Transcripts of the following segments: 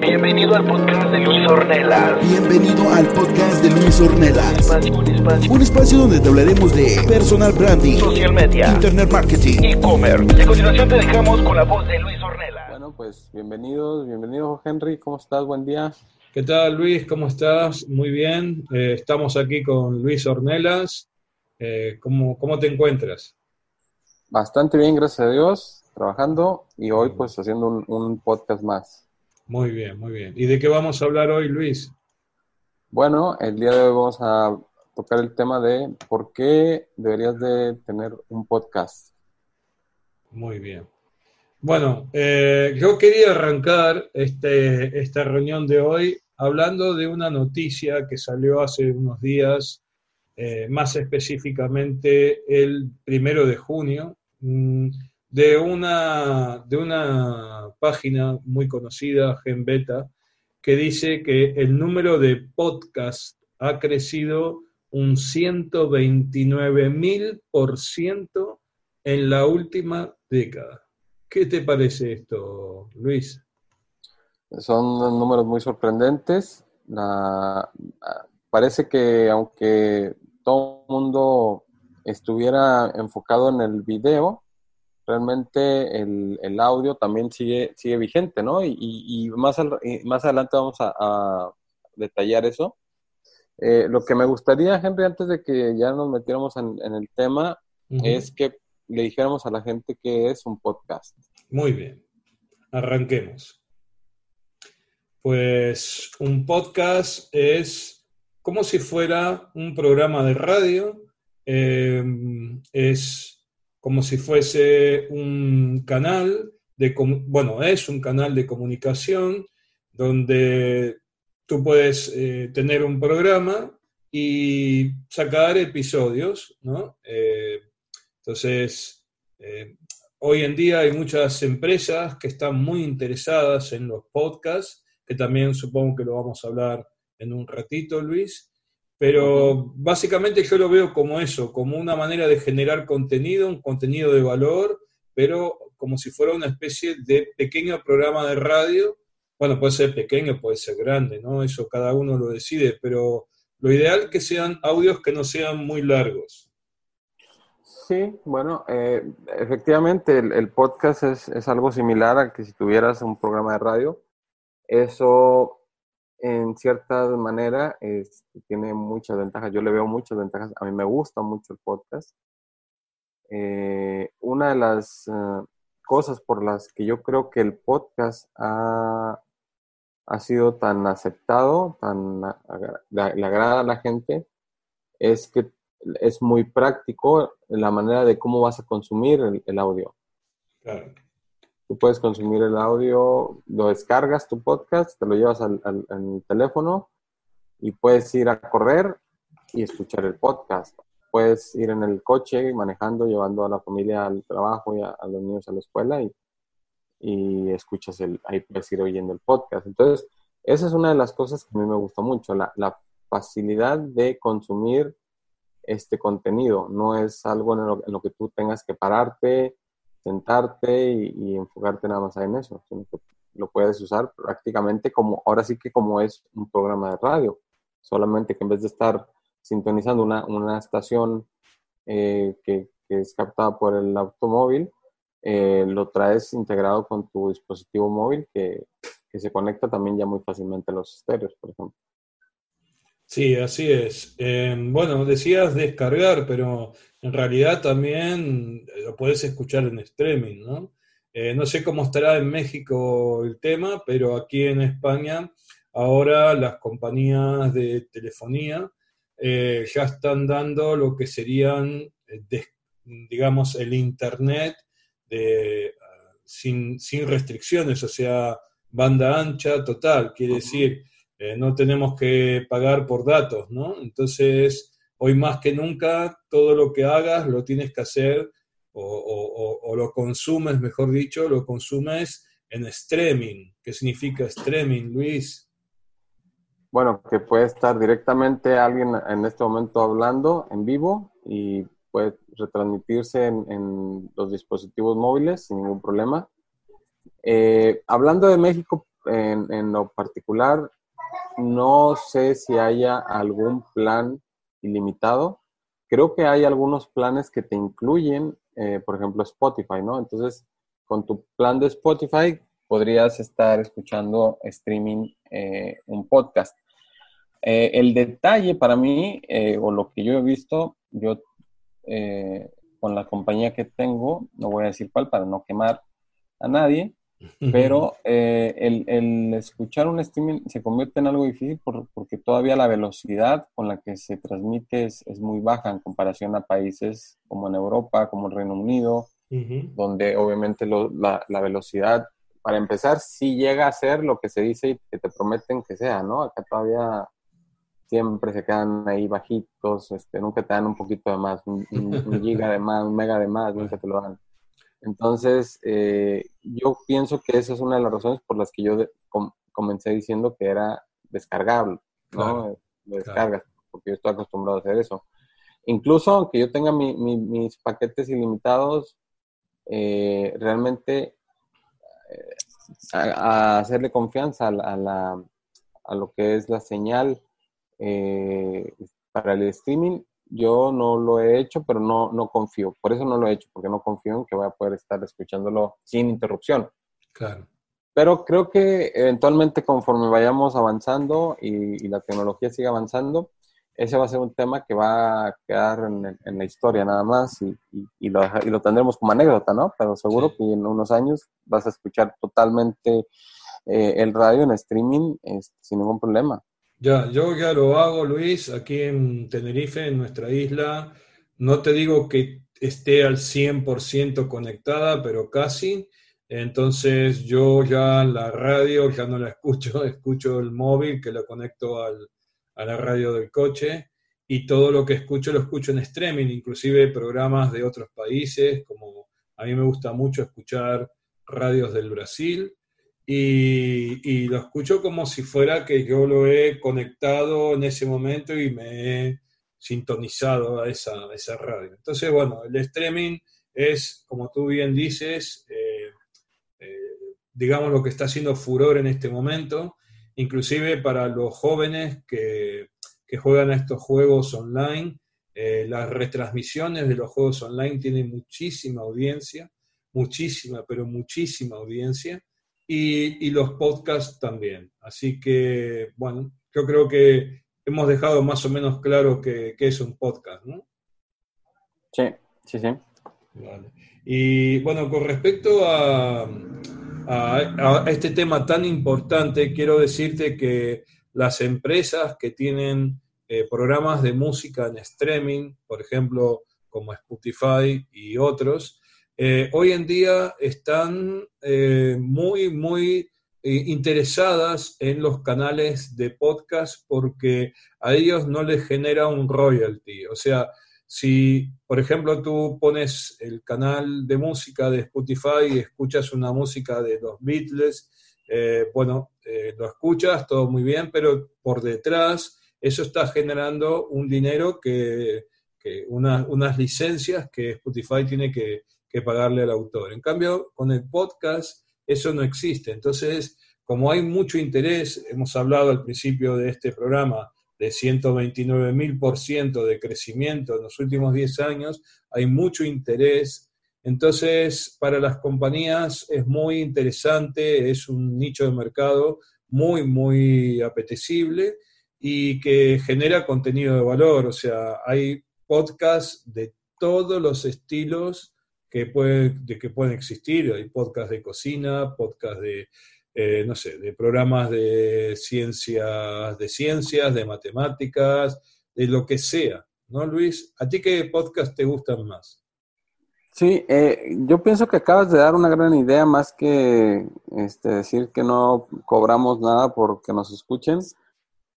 Bienvenido al podcast de Luis Ornelas. Bienvenido al podcast de Luis Ornelas. Espacio, un espacio. Un espacio donde te hablaremos de personal branding, Social media. internet marketing, E-commerce. Y a continuación te dejamos con la voz de Luis Ornelas. Bueno, pues bienvenidos, bienvenido Henry, ¿cómo estás? Buen día. ¿Qué tal, Luis? ¿Cómo estás? Muy bien. Eh, estamos aquí con Luis Ornelas. Eh, ¿cómo, ¿Cómo te encuentras? Bastante bien, gracias a Dios, trabajando y hoy pues haciendo un, un podcast más. Muy bien, muy bien. ¿Y de qué vamos a hablar hoy, Luis? Bueno, el día de hoy vamos a tocar el tema de por qué deberías de tener un podcast. Muy bien. Bueno, eh, yo quería arrancar este, esta reunión de hoy hablando de una noticia que salió hace unos días, eh, más específicamente el primero de junio, mm, de una, de una página muy conocida, GenBeta, que dice que el número de podcasts ha crecido un 129 mil por ciento en la última década. ¿Qué te parece esto, Luis? Son números muy sorprendentes. Parece que aunque todo el mundo estuviera enfocado en el video, realmente el, el audio también sigue, sigue vigente, ¿no? Y, y- y más, al- y más adelante vamos a, a detallar eso. Eh, lo que me gustaría, Henry, antes de que ya nos metiéramos en, en el tema, es que le dijéramos a la gente que es un podcast. Muy bien, arranquemos. Pues un podcast es como si fuera un programa de radio, eh, es como si fuese un canal de, bueno, es un canal de comunicación donde tú puedes eh, tener un programa y sacar episodios, ¿no? Eh, entonces, eh, Hoy en día hay muchas empresas que están muy interesadas en los podcasts, que también supongo que lo vamos a hablar en un ratito, Luis. Pero básicamente yo lo veo como eso, como una manera de generar contenido, un contenido de valor, pero como si fuera una especie de pequeño programa de radio. Bueno, puede ser pequeño, puede ser grande, ¿no? Eso cada uno lo decide, pero lo ideal es que sean audios que no sean muy largos. Sí, bueno, eh, efectivamente el, el podcast es, es algo similar a que si tuvieras un programa de radio. Eso, en cierta manera, tiene muchas ventajas. Yo le veo muchas ventajas. A mí me gusta mucho el podcast. Eh, una de las eh, cosas por las que yo creo que el podcast ha, ha sido tan aceptado, tan le agrada a la gente, es que es muy práctico la manera de cómo vas a consumir el audio. Claro. Tú puedes consumir el audio, lo descargas tu podcast, te lo llevas al, teléfono y puedes ir a correr y escuchar el podcast. Puedes ir en el coche manejando, llevando a la familia al trabajo y a, a los niños a la escuela y, y escuchas el, ahí puedes ir oyendo el podcast. Entonces, esa es una de las cosas que a mí me gusta mucho, la, la facilidad de consumir este contenido. No es algo en lo, en lo que tú tengas que pararte, sentarte y, enfocarte nada más en eso, sino que lo puedes usar prácticamente como, ahora sí que como es un programa de radio, solamente que en vez de estar sintonizando una, estación eh, que, es captada por el automóvil, eh, lo traes integrado con tu dispositivo móvil que se conecta también ya muy fácilmente a los estéreos, por ejemplo. Sí, así es. Eh, bueno, decías descargar, pero en realidad también lo puedes escuchar en streaming, ¿no? Eh, no sé cómo estará en México el tema, pero aquí en España ahora las compañías de telefonía eh, ya están dando lo que serían, digamos, el Internet de, sin, sin restricciones, o sea, banda ancha total, quiere decir eh, no tenemos que pagar por datos, ¿no? Entonces, hoy más que nunca, todo lo que hagas lo tienes que hacer o, lo consumes, mejor dicho, lo consumes en streaming. ¿Qué significa streaming, Luis? Bueno, que puede estar directamente alguien en este momento hablando en vivo y puede retransmitirse en, los dispositivos móviles sin ningún problema. Eh, hablando de México en, en, lo particular, no sé si haya algún plan ilimitado. Creo que hay algunos planes que te incluyen, eh, por ejemplo, Spotify, ¿no? Entonces, con tu plan de Spotify podrías estar escuchando streaming eh, un podcast. Eh, el detalle para mí, o lo que yo he visto, yo con la compañía que tengo, no voy a decir cuál para no quemar a nadie, pero eh, el, escuchar un streaming se convierte en algo difícil porque todavía la velocidad con la que se transmite es, muy baja en comparación a países como en Europa, como el Reino Unido, donde obviamente la, velocidad, para empezar, sí llega a ser lo que se dice y que te prometen que sea, ¿no? Acá todavía siempre se quedan ahí bajitos, este, nunca te dan un poquito de más, un, un giga de más, un mega de más, nunca te lo dan. Entonces, eh, yo pienso que esa es una de las razones por las que yo comencé diciendo que era descargable, ¿no? descargas, porque yo estoy acostumbrado a hacer eso. Incluso aunque yo tenga mis paquetes ilimitados, eh, realmente eh, a, hacerle confianza a, la, a, lo que es la señal para el streaming, yo no lo he hecho, pero no, no confío. Por eso no lo he hecho, porque no confío en que voy a poder estar escuchándolo sin interrupción. Claro. Pero creo que eventualmente conforme vayamos avanzando y, la tecnología siga avanzando, ese va a ser un tema que va a quedar en, la historia nada más y, y, lo, y, lo, tendremos como anécdota, ¿no? Pero seguro que en unos años vas a escuchar totalmente eh, el radio en streaming este, sin ningún problema. Ya, yo ya lo hago, Luis, aquí en Tenerife, en nuestra isla. No te digo que esté al 100% conectada, pero casi. Entonces yo ya la radio ya no la escucho, escucho el móvil que lo conecto al, a la radio del coche y todo lo que escucho lo escucho en streaming, inclusive programas de otros países, como a mí me gusta mucho escuchar radios del Brasil y, lo escucho como si fuera que yo lo he conectado en ese momento y me he sintonizado a esa, esa radio. Entonces, bueno, el streaming es, como tú bien dices, eh, eh, digamos lo que está haciendo furor en este momento, inclusive para los jóvenes que, que juegan a estos juegos online. Eh, las retransmisiones de los juegos online tienen muchísima audiencia, muchísima, pero muchísima audiencia y, los podcasts también. Así que, bueno, yo creo que hemos dejado más o menos claro qué es un podcast, ¿no? Sí, sí, sí. Vale. Y bueno, con respecto a, a, este tema tan importante, quiero decirte que las empresas que tienen eh, programas de música en streaming, por ejemplo, como Spotify y otros, eh, hoy en día están eh, muy, muy eh, interesadas en los canales de podcast porque a ellos no les genera un royalty. O sea, si, por ejemplo, tú pones el canal de música de Spotify y escuchas una música de los Beatles, bueno, lo escuchas, todo muy bien, pero por detrás eso está generando un dinero que, unas licencias que Spotify tiene que, que pagarle al autor. En cambio, con el podcast eso no existe. Entonces, como hay mucho interés, hemos hablado al principio de este programa de 129 mil por ciento de crecimiento en los últimos 10 años, hay mucho interés Entonces, para las compañías es muy interesante, es un nicho de mercado muy, muy apetecible y que genera contenido de valor. O sea, hay podcasts de todos los estilos que, de que pueden existir. Hay podcasts de cocina, podcasts de, eh, no sé, de programas de ciencias, de ciencias, de matemáticas, de lo que sea. ¿No, Luis? ¿A ti qué podcast te gustan más? Sí, eh, yo pienso que acabas de dar una gran idea, más que este, decir que no cobramos nada porque nos escuchen.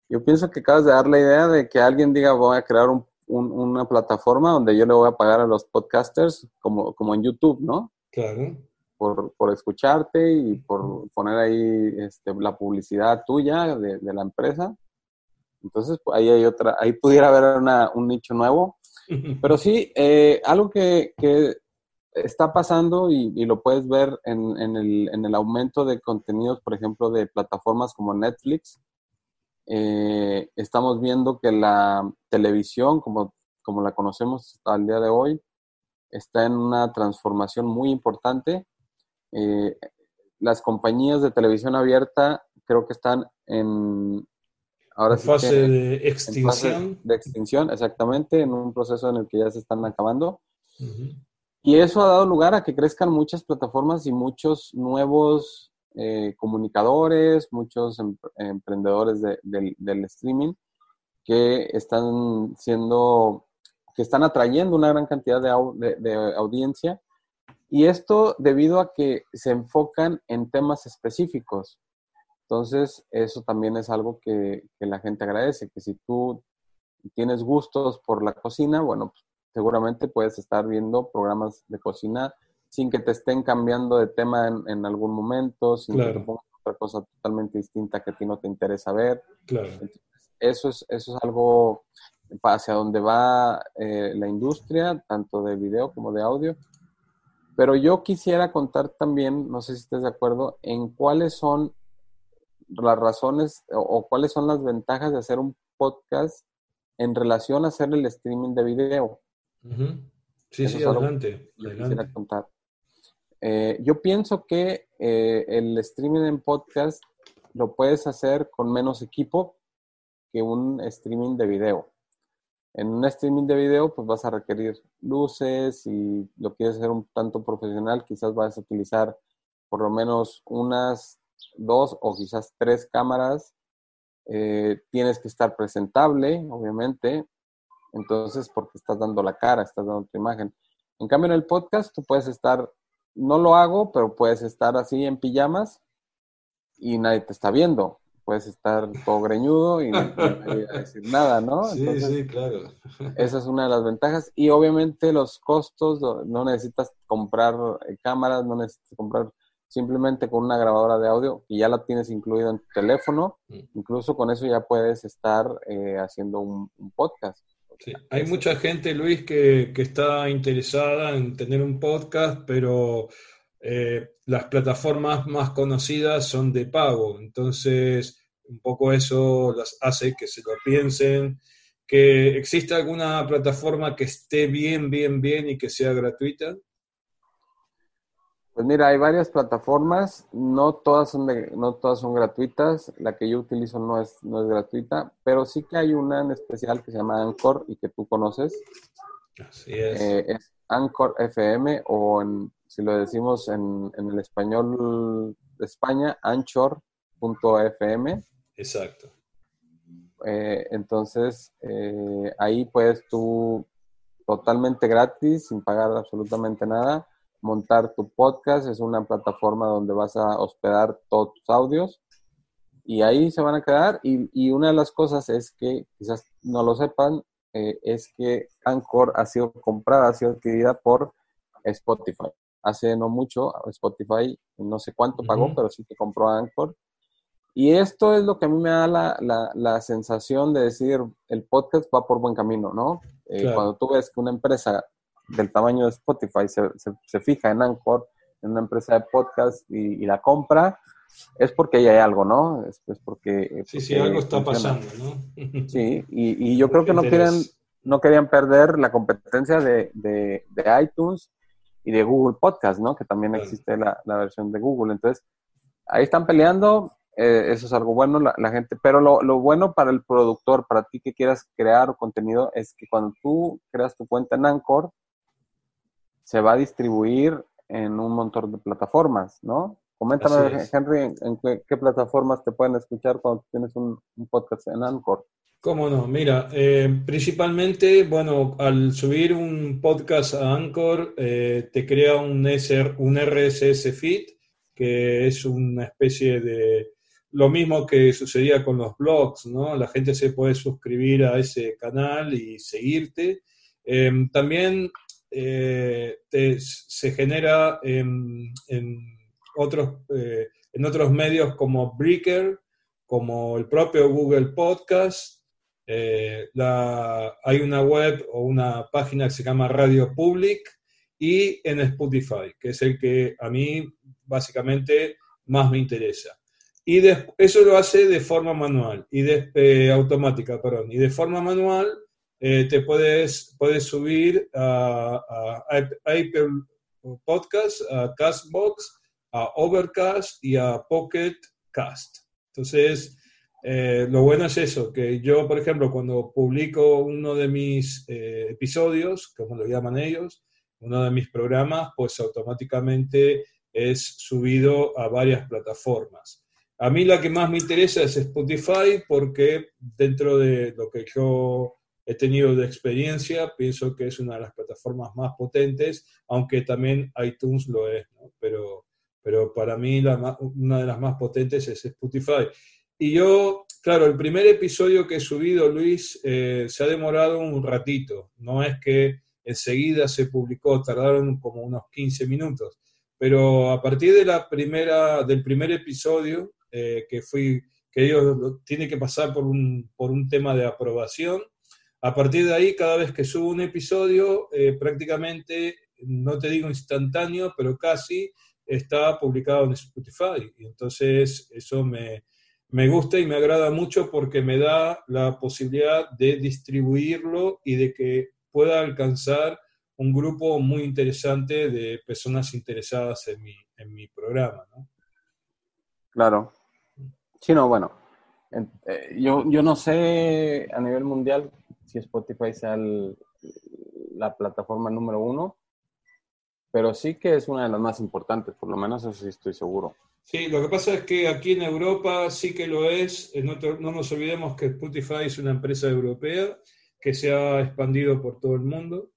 Yo pienso que acabas de dar la idea de que alguien diga voy a crear una plataforma donde yo le voy a pagar a los podcasters como, como en YouTube, ¿no? Claro. Por, por escucharte y por poner ahí este, la publicidad tuya de, la empresa. Entonces, ahí hay otra, ahí pudiera haber una, un nicho nuevo. Pero sí, eh, algo que, que, está pasando y, lo puedes ver en, el, aumento de contenidos, por ejemplo, de plataformas como Netflix. Eh, estamos viendo que la televisión, como, como la conocemos al día de hoy, está en una transformación muy importante. Eh, las compañías de televisión abierta creo que están en ahora fase de extinción. de extinción, exactamente, en un proceso en el que ya se están acabando. Y eso ha dado lugar a que crezcan muchas plataformas y muchos nuevos eh, comunicadores, muchos em, emprendedores del streaming que están siendo, que están atrayendo una gran cantidad de, audiencia. Y esto debido a que se enfocan en temas específicos. Entonces, eso también es algo que, que, la gente agradece, que si tú tienes gustos por la cocina, bueno, pues seguramente puedes estar viendo programas de cocina sin que te estén cambiando de tema en, algún momento, sin que te pongas otra cosa totalmente distinta que a ti no te interesa ver. Claro. eso, es, eso es algo hacia donde va eh, la industria, tanto de video como de audio. Pero yo quisiera contar también, no sé si estés de acuerdo, en cuáles son las razones o cuáles son las ventajas de hacer un podcast en relación a hacer el streaming de video. Sí, sí, adelante. contar. Eh, yo pienso que eh, el streaming en podcast lo puedes hacer con menos equipo que un streaming de video. En un streaming de video, pues vas a requerir luces y lo quieres hacer un tanto profesional, quizás vas a utilizar por lo menos unas dos o quizás tres cámaras. Eh, tienes que estar presentable, obviamente. Entonces, porque estás dando la cara, estás dando tu imagen. En cambio, en el podcast tú puedes estar, no lo hago, pero puedes estar así en pijamas y nadie te está viendo. Puedes estar todo greñudo y no decir nada, ¿no? Sí, sí, claro. Esa es una de las ventajas. Y obviamente los costos, no necesitas comprar eh, cámaras, no necesitas comprar simplemente con una grabadora de audio y ya la tienes incluida en tu teléfono. Mm. Incluso con eso ya puedes estar eh, haciendo un podcast. Hay mucha gente, Luis, que, está interesada en tener un podcast, pero eh, las plataformas más conocidas son de pago. Entonces, un poco eso las hace que se lo piensen. ¿Que existe alguna plataforma que esté bien, bien, bien y que sea gratuita? Pues mira, hay varias plataformas, no todas son no todas son gratuitas, la que yo utilizo no es, no es gratuita, pero sí que hay una en especial que se llama Anchor y que tú conoces. Así es. Eh, es Anchor FM o en, si lo decimos en, en el español de España, anchor.fm. Exacto. Eh, entonces, eh, ahí puedes tú totalmente gratis, sin pagar absolutamente nada montar tu podcast. Es una plataforma donde vas a hospedar todos tus audios y ahí se van a quedar. Y, una de las cosas es que, quizás no lo sepan, eh, es que Anchor ha sido comprada, ha sido adquirida por Spotify. Hace no mucho, Spotify, no sé cuánto pagó, pero sí que compró Anchor. Y esto es lo que a mí me da la, la, sensación de decir, el podcast va por buen camino, ¿no? Eh, cuando tú ves que una empresa del tamaño de Spotify se, se, fija en Anchor, en una empresa de podcast y, la compra, es porque ahí hay algo, ¿no? Es, porque, Sí, sí, algo está pasando, ¿no? Sí, y, y yo creo que no quieren, no querían perder la competencia de, de, iTunes y de Google Podcast, ¿no? Que también Claro. existe la, la versión de Google. Entonces, ahí están peleando, eh, eso es algo bueno, la, la gente, pero lo, lo bueno para el productor, para ti que quieras crear contenido, es que cuando tú creas tu cuenta en Anchor, se va a distribuir en un montón de plataformas, ¿no? Coméntame. Henry, en, en qué, qué plataformas te pueden escuchar cuando tienes un, un podcast en Anchor. ¿Cómo no? Mira, eh, principalmente, bueno, al subir un podcast a Anchor, eh, te crea un, SR un RSS feed, que es una especie de lo mismo que sucedía con los blogs, ¿no? La gente se puede suscribir a ese canal y seguirte. Eh, también eh, se genera en, otros, eh, en otros medios como Breaker, como el propio Google Podcast. Eh, hay una web o una página que se llama Radio Public y en Spotify, que es el que a mí básicamente más me interesa. Y eso lo hace de forma manual y de, automática, perdón. Y de forma manual eh, te puedes, puedes subir a, Apple Podcast, a Castbox, a Overcast y a Pocket Cast. Entonces, eh, lo bueno es eso, que yo, por ejemplo, cuando publico uno de mis eh, episodios, como lo llaman ellos, uno de mis programas, pues automáticamente es subido a varias plataformas. A mí la que más me interesa es Spotify porque dentro de lo que yo he tenido de experiencia, pienso que es una de las plataformas más potentes, aunque también iTunes lo es, ¿no? pero, pero para mí la una de las más potentes es Spotify. Y yo, claro, el primer episodio que he subido, Luis, eh, se ha demorado un ratito. No es que enseguida se publicó, tardaron como unos 15 minutos. Pero a partir de la primera, del primer episodio, eh, que fui, que ellos lo- tienen que pasar por un, por un tema de aprobación, a partir de ahí, cada vez que subo un episodio, eh, prácticamente, no te digo instantáneo, pero casi está publicado en Spotify. Y entonces eso me, me gusta y me agrada mucho porque me da la posibilidad de distribuirlo y de que pueda alcanzar un grupo muy interesante de personas interesadas en mi, en mi programa. ¿no? Claro. Sí, no, bueno. en- eh, yo, yo no sé a nivel mundial si Spotify sea la plataforma número uno, pero sí que es una de las más importantes, por lo menos eso sí estoy seguro. Sí, lo que pasa es que aquí en Europa sí que lo es. Eh, No, te- no nos olvidemos que Spotify es una empresa europea que se ha expandido por todo el mundo,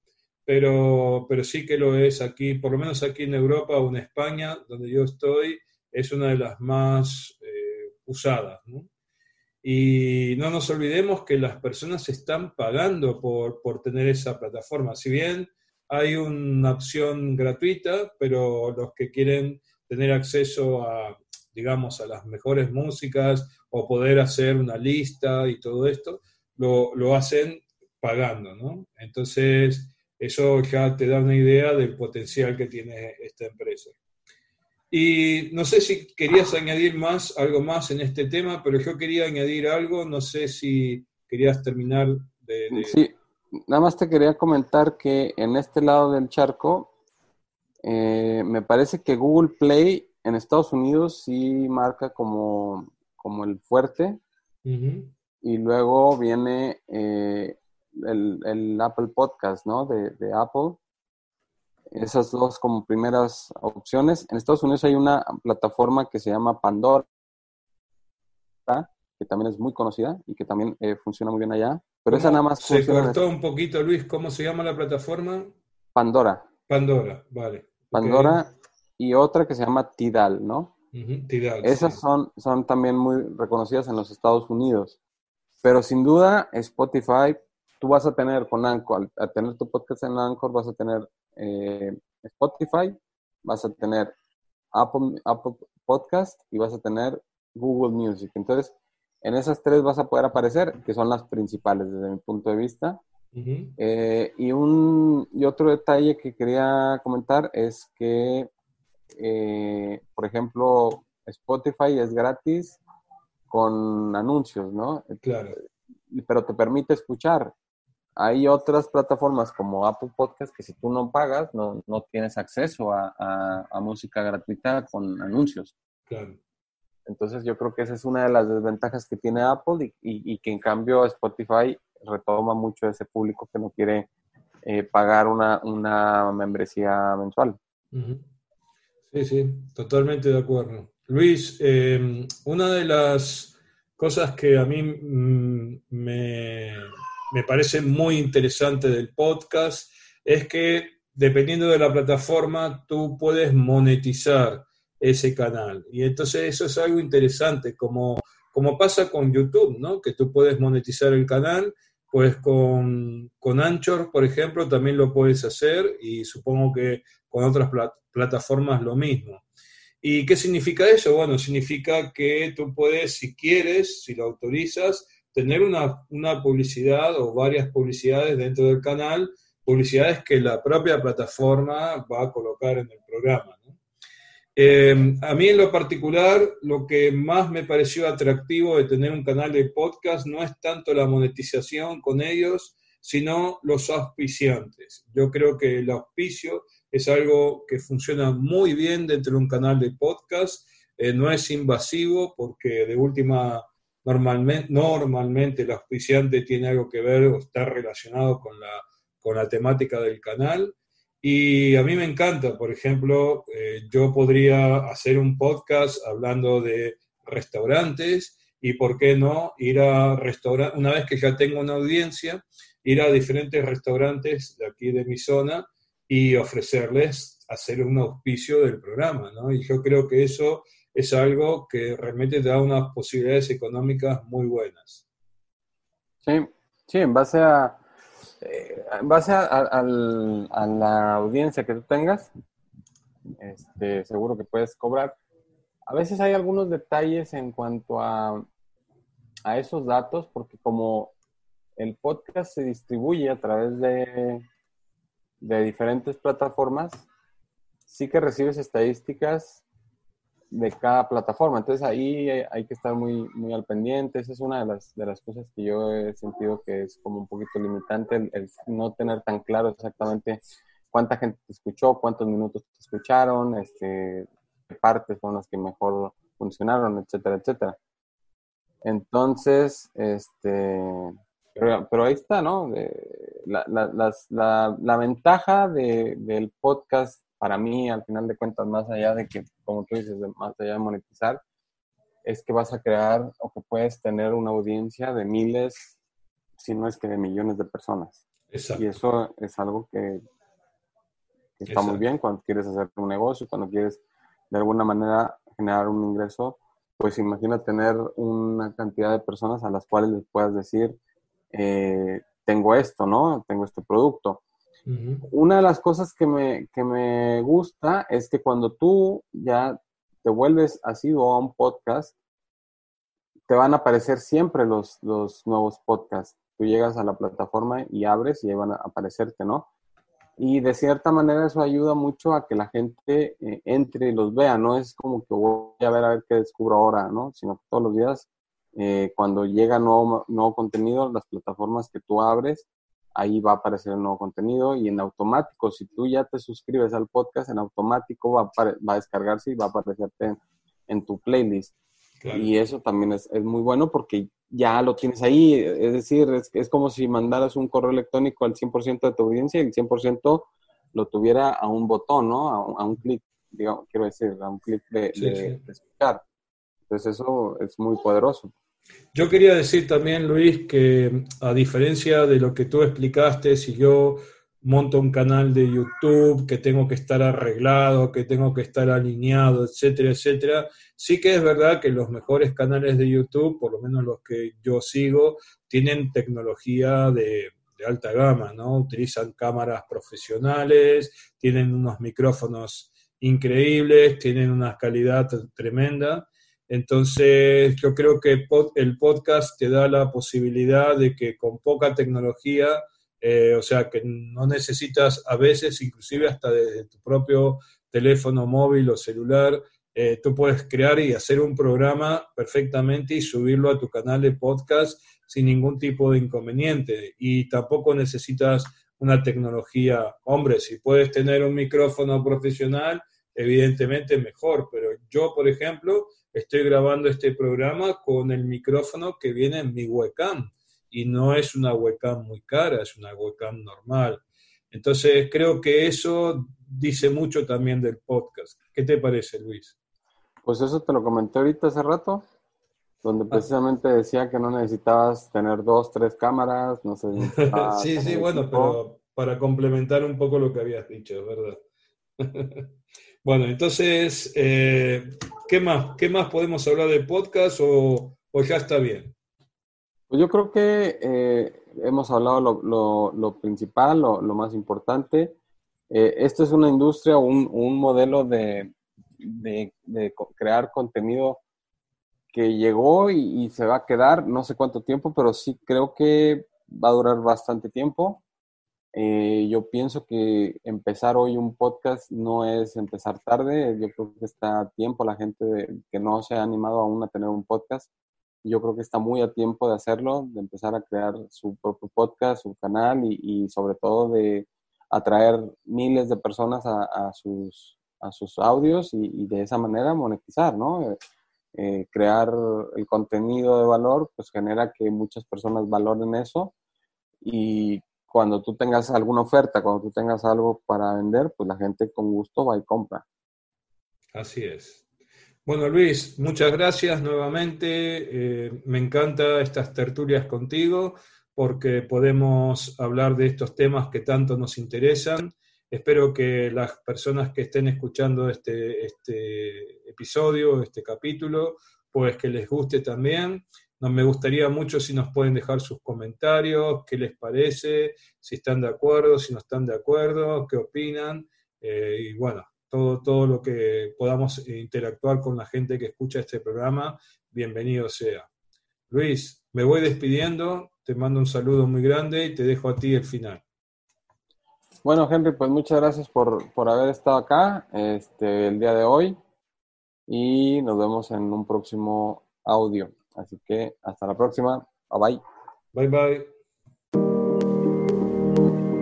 pero, pero sí que lo es aquí, por lo menos aquí en Europa o en España, donde yo estoy, es una de las más eh, usadas. Y no nos olvidemos que las personas están pagando por, por tener esa plataforma. Si bien hay una opción gratuita, pero los que quieren tener acceso a, digamos, a las mejores músicas o poder hacer una lista y todo esto, lo, lo hacen pagando, ¿no? Entonces, eso ya te da una idea del potencial que tiene esta empresa. Y no sé si querías añadir más, algo más en este tema, pero yo quería añadir algo, no sé si querías terminar de... de- Sí, nada más te quería comentar que en este lado del charco, eh, me parece que Google Play en Estados Unidos sí marca como, como el fuerte y luego viene eh, el, el Apple Podcast, ¿no? De, de Apple. Esas dos como primeras opciones. En Estados Unidos hay una plataforma que se llama Pandora, que también es muy conocida y que también eh, funciona muy bien allá. Pero esa ¿Cómo nada más Se cortó un poquito, Luis, ¿cómo se llama la plataforma? Pandora. Pandora, vale. Pandora y otra que se llama Tidal, ¿no? Tidal, Esas sí. son, son también muy reconocidas en los Estados Unidos. Pero sin duda, Spotify, tú vas a tener con Anchor, al, al tener tu podcast en Anchor, vas a tener eh, Spotify, vas a tener Apple, Apple Podcast y vas a tener Google Music. Entonces, en esas tres vas a poder aparecer, que son las principales desde mi punto de vista. Eh, y, un, y otro detalle que quería comentar es que, eh, por ejemplo, Spotify es gratis con anuncios, ¿no? Claro. Pero te permite escuchar. Hay otras plataformas como Apple Podcast que si tú no pagas, no, no tienes acceso a, a- a música gratuita con anuncios. Claro. Entonces yo creo que esa es una de las desventajas que tiene Apple y, y- y que en cambio Spotify retoma mucho ese público que no quiere eh, pagar una, una membresía mensual. Sí, sí, totalmente de acuerdo. Luis, eh, una de las cosas que a mí mm, me, me parece muy interesante del podcast es que dependiendo de la plataforma, tú puedes monetizar ese canal. Y entonces eso es algo interesante, como, como pasa con YouTube, ¿no? Que tú puedes monetizar el canal, pues con, con Anchor, por ejemplo, también lo puedes hacer y supongo que con otras plat- plataformas lo mismo. ¿Y qué significa eso? Bueno, significa que tú puedes, si quieres, si lo autorizas, tener una, una publicidad o varias publicidades dentro del canal, publicidades que la propia plataforma va a colocar en el programa. ¿no? Eh, a mí en lo particular, lo que más me pareció atractivo de tener un canal de podcast no es tanto la monetización con ellos, sino los auspiciantes. Yo creo que el auspicio es algo que funciona muy bien dentro de un canal de podcast, eh, no es invasivo porque de última, normalmente, normalmente el auspiciante tiene algo que ver o está relacionado con la, con la temática del canal. Y a mí me encanta, por ejemplo, eh, yo podría hacer un podcast hablando de restaurantes y, ¿por qué no?, ir a restaurantes, una vez que ya tengo una audiencia, ir a diferentes restaurantes de aquí de mi zona y ofrecerles hacer un auspicio del programa, ¿no? Y yo creo que eso es algo que realmente te da unas posibilidades económicas muy buenas. Sí, sí, en base a, eh, en base a, la audiencia que tú tengas, este, seguro que puedes cobrar. A veces hay algunos detalles en cuanto a, a esos datos, porque como el podcast se distribuye a través de, de diferentes plataformas, sí que recibes estadísticas de cada plataforma. Entonces ahí hay, que estar muy, muy al pendiente. Esa es una de las, de las cosas que yo he sentido que es como un poquito limitante, el, no tener tan claro exactamente cuánta gente te escuchó, cuántos minutos te escucharon, este, qué partes son las que mejor funcionaron, etcétera, etcétera. Entonces, este, pero, pero ahí está, ¿no? De- la, la- las- la- la ventaja de- del podcast, para mí, al final de cuentas, más allá de que, como tú dices, más allá de monetizar, es que vas a crear o que puedes tener una audiencia de miles, si no es que de millones de personas. Exacto. Y eso es algo que, que está muy bien cuando quieres hacer un negocio, cuando quieres de alguna manera generar un ingreso, pues imagina tener una cantidad de personas a las cuales les puedas decir, eh, tengo esto, ¿no? Tengo este producto. Una de las cosas que me, que me gusta es que cuando tú ya te vuelves asiduo a un podcast, te van a aparecer siempre los, los nuevos podcasts. Tú llegas a la plataforma y abres y ahí van a aparecerte, ¿no? Y de cierta manera eso ayuda mucho a que la gente eh, entre y los vea, no es como que voy a ver a ver qué descubro ahora, ¿no? Sino que todos los días, eh, cuando llega nuevo, nuevo contenido, las plataformas que tú abres, ahí va a aparecer el nuevo contenido y en automático, si tú ya te suscribes al podcast, en automático va a, apare- va a descargarse y va a aparecerte en, en tu playlist. Claro. Y eso también es, es muy bueno porque ya lo tienes ahí. Es decir, es, es como si mandaras un correo electrónico al 100% de tu audiencia y el 100% lo tuviera a un botón, ¿no? A, un- clic, digamos, quiero decir, a un clic de, Sí, de- sí. de escuchar. Entonces eso es muy poderoso. Yo quería decir también, Luis, que a diferencia de lo que tú explicaste, si yo monto un canal de YouTube, que tengo que estar arreglado, que tengo que estar alineado, etcétera, etcétera, sí que es verdad que los mejores canales de YouTube, por lo menos los que yo sigo, tienen tecnología de, de alta gama, ¿no? Utilizan cámaras profesionales, tienen unos micrófonos increíbles, tienen una calidad tremenda. Entonces, yo creo que el podcast te da la posibilidad de que con poca tecnología, eh, o sea, que no necesitas a veces, inclusive hasta desde tu propio teléfono móvil o celular, eh, tú puedes crear y hacer un programa perfectamente y subirlo a tu canal de podcast sin ningún tipo de inconveniente. Y tampoco necesitas una tecnología, hombre, si puedes tener un micrófono profesional, evidentemente mejor, pero yo, por ejemplo, estoy grabando este programa con el micrófono que viene en mi webcam y no es una webcam muy cara, es una webcam normal. Entonces, creo que eso dice mucho también del podcast. ¿Qué te parece, Luis? Pues eso te lo comenté ahorita hace rato, donde ah. precisamente decía que no necesitabas tener dos, tres cámaras, no sé. sí, sí, bueno, pero para complementar un poco lo que habías dicho, ¿verdad? bueno, entonces, eh, ¿qué, más, ¿qué más podemos hablar del podcast o, ya está bien? Pues yo creo que eh, hemos hablado lo, lo, principal, lo, más importante. Eh, esto es una industria, un, un modelo de, de, crear contenido que llegó y, se va a quedar, no sé cuánto tiempo, pero sí creo que va a durar bastante tiempo. Eh, yo pienso que empezar hoy un podcast no es empezar tarde, yo creo que está a tiempo la gente que no se ha animado aún a tener un podcast, yo creo que está muy a tiempo de hacerlo, de empezar a crear su propio podcast, su canal y, sobre todo de atraer miles de personas a sus, a sus audios y, de esa manera monetizar, ¿no? Eh, crear el contenido de valor, pues genera que muchas personas valoren eso y cuando tú tengas alguna oferta, cuando tú tengas algo para vender, pues la gente con gusto va y compra. Así es. Bueno, Luis, muchas gracias nuevamente. Eh, me encanta estas tertulias contigo porque podemos hablar de estos temas que tanto nos interesan Espero que las personas que estén escuchando este, este episodio, este capítulo, pues que les guste también. Nos me gustaría mucho si nos pueden dejar sus comentarios, qué les parece, si están de acuerdo, si no están de acuerdo, qué opinan. Eh, y bueno, todo, todo lo que podamos interactuar con la gente que escucha este programa, bienvenido sea. Luis, me voy despidiendo, te mando un saludo muy grande y te dejo a ti el final. Bueno, Henry, pues muchas gracias por, haber estado acá este, el día de hoy y nos vemos en un próximo audio. Así que hasta la próxima. Bye bye. Bye bye.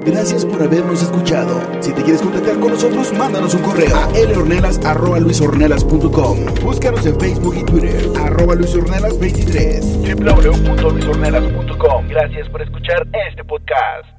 Gracias por habernos escuchado. Si te quieres contactar con nosotros, mándanos un correo a lhornelas.luisornelas.com. Búscanos en Facebook y Twitter, arroba luisornelas23. www.luisornelas.com. Gracias por escuchar este podcast.